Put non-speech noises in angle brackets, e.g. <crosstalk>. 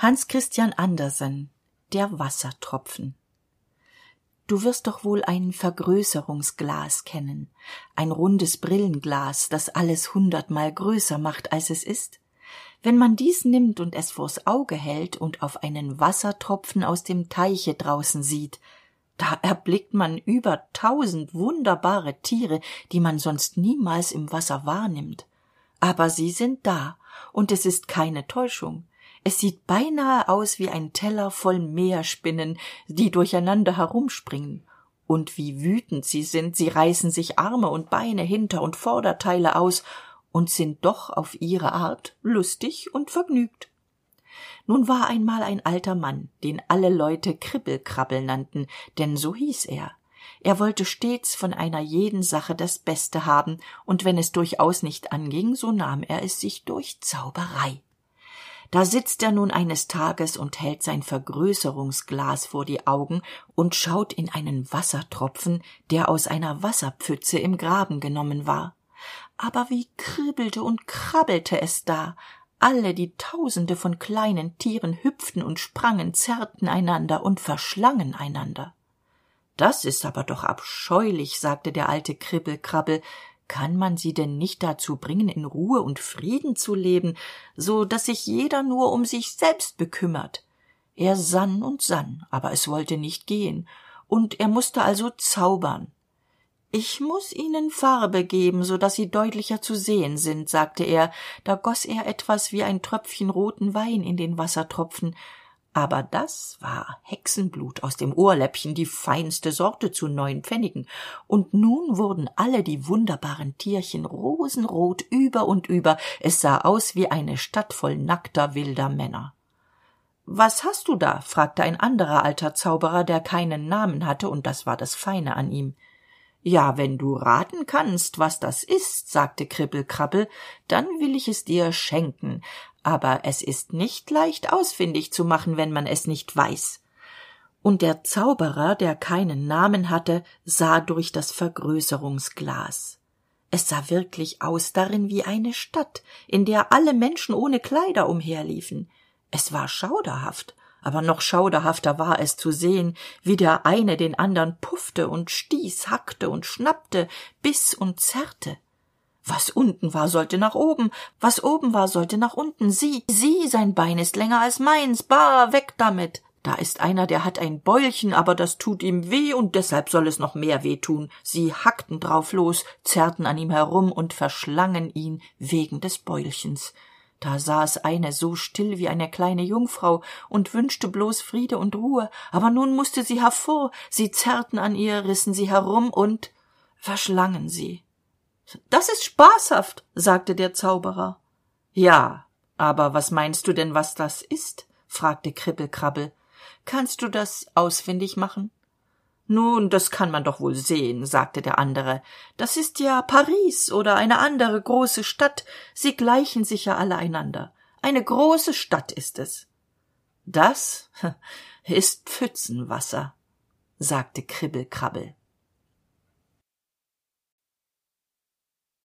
Hans Christian Andersen Der Wassertropfen Du wirst doch wohl ein Vergrößerungsglas kennen, ein rundes Brillenglas, das alles hundertmal größer macht, als es ist. Wenn man dies nimmt und es vors Auge hält und auf einen Wassertropfen aus dem Teiche draußen sieht, da erblickt man über tausend wunderbare Tiere, die man sonst niemals im Wasser wahrnimmt. Aber sie sind da, und es ist keine Täuschung. Es sieht beinahe aus wie ein Teller voll Meerspinnen, die durcheinander herumspringen. Und wie wütend sie sind, sie reißen sich Arme und Beine, Hinter und Vorderteile aus und sind doch auf ihre Art lustig und vergnügt. Nun war einmal ein alter Mann, den alle Leute Kribbelkrabbel nannten, denn so hieß er. Er wollte stets von einer jeden Sache das Beste haben, und wenn es durchaus nicht anging, so nahm er es sich durch Zauberei da sitzt er nun eines tages und hält sein vergrößerungsglas vor die augen und schaut in einen wassertropfen der aus einer wasserpfütze im graben genommen war. Aber wie kribbelte und krabbelte es da. Alle die tausende von kleinen tieren hüpften und sprangen zerrten einander und verschlangen einander. Das ist aber doch abscheulich sagte der alte kribbelkrabbel kann man sie denn nicht dazu bringen in ruhe und frieden zu leben so dass sich jeder nur um sich selbst bekümmert? Er sann und sann aber es wollte nicht gehen und er musste also zaubern. Ich muss ihnen farbe geben so dass sie deutlicher zu sehen sind sagte er. Da goss er etwas wie ein tröpfchen roten wein in den wassertropfen aber das war hexenblut aus dem ohrläppchen die feinste sorte zu neun pfennigen. Und nun wurden alle die wunderbaren tierchen rosenrot über und über. Es sah aus wie eine stadt voll nackter wilder männer. Was hast du da? fragte ein anderer alter zauberer der keinen namen hatte und das war das feine an ihm ja wenn du raten kannst was das ist sagte kribbel krabbel dann will ich es dir schenken. Aber es ist nicht leicht ausfindig zu machen wenn man es nicht weiß. Und der zauberer der keinen namen hatte sah durch das vergrößerungsglas. Es sah wirklich aus darin wie eine stadt in der alle menschen ohne kleider umherliefen. Es war schauderhaft aber noch schauderhafter war es zu sehen wie der eine den andern puffte und stieß hackte und schnappte biss und zerrte. Was unten war sollte nach oben was oben war sollte nach unten. Sieh sieh sein bein ist länger als meins. Bah weg damit. Da ist einer der hat ein beulchen aber das tut ihm weh und deshalb soll es noch mehr weh tun sie hackten drauf los zerrten an ihm herum und verschlangen ihn wegen des beulchens da saß eine so still wie eine kleine jungfrau und wünschte bloß friede und ruhe. Aber nun musste sie hervor. Sie zerrten an ihr rissen sie herum und verschlangen sie. Das ist spaßhaft sagte der zauberer. Ja aber was meinst du denn was das ist? fragte kribbelkrabbel. Kannst du das ausfindig machen nun das kann man doch wohl sehen sagte der andere. Das ist ja paris oder eine andere große stadt. Sie gleichen sich ja alle einander. Eine große stadt ist es. Das <laughs> ist pfützenwasser sagte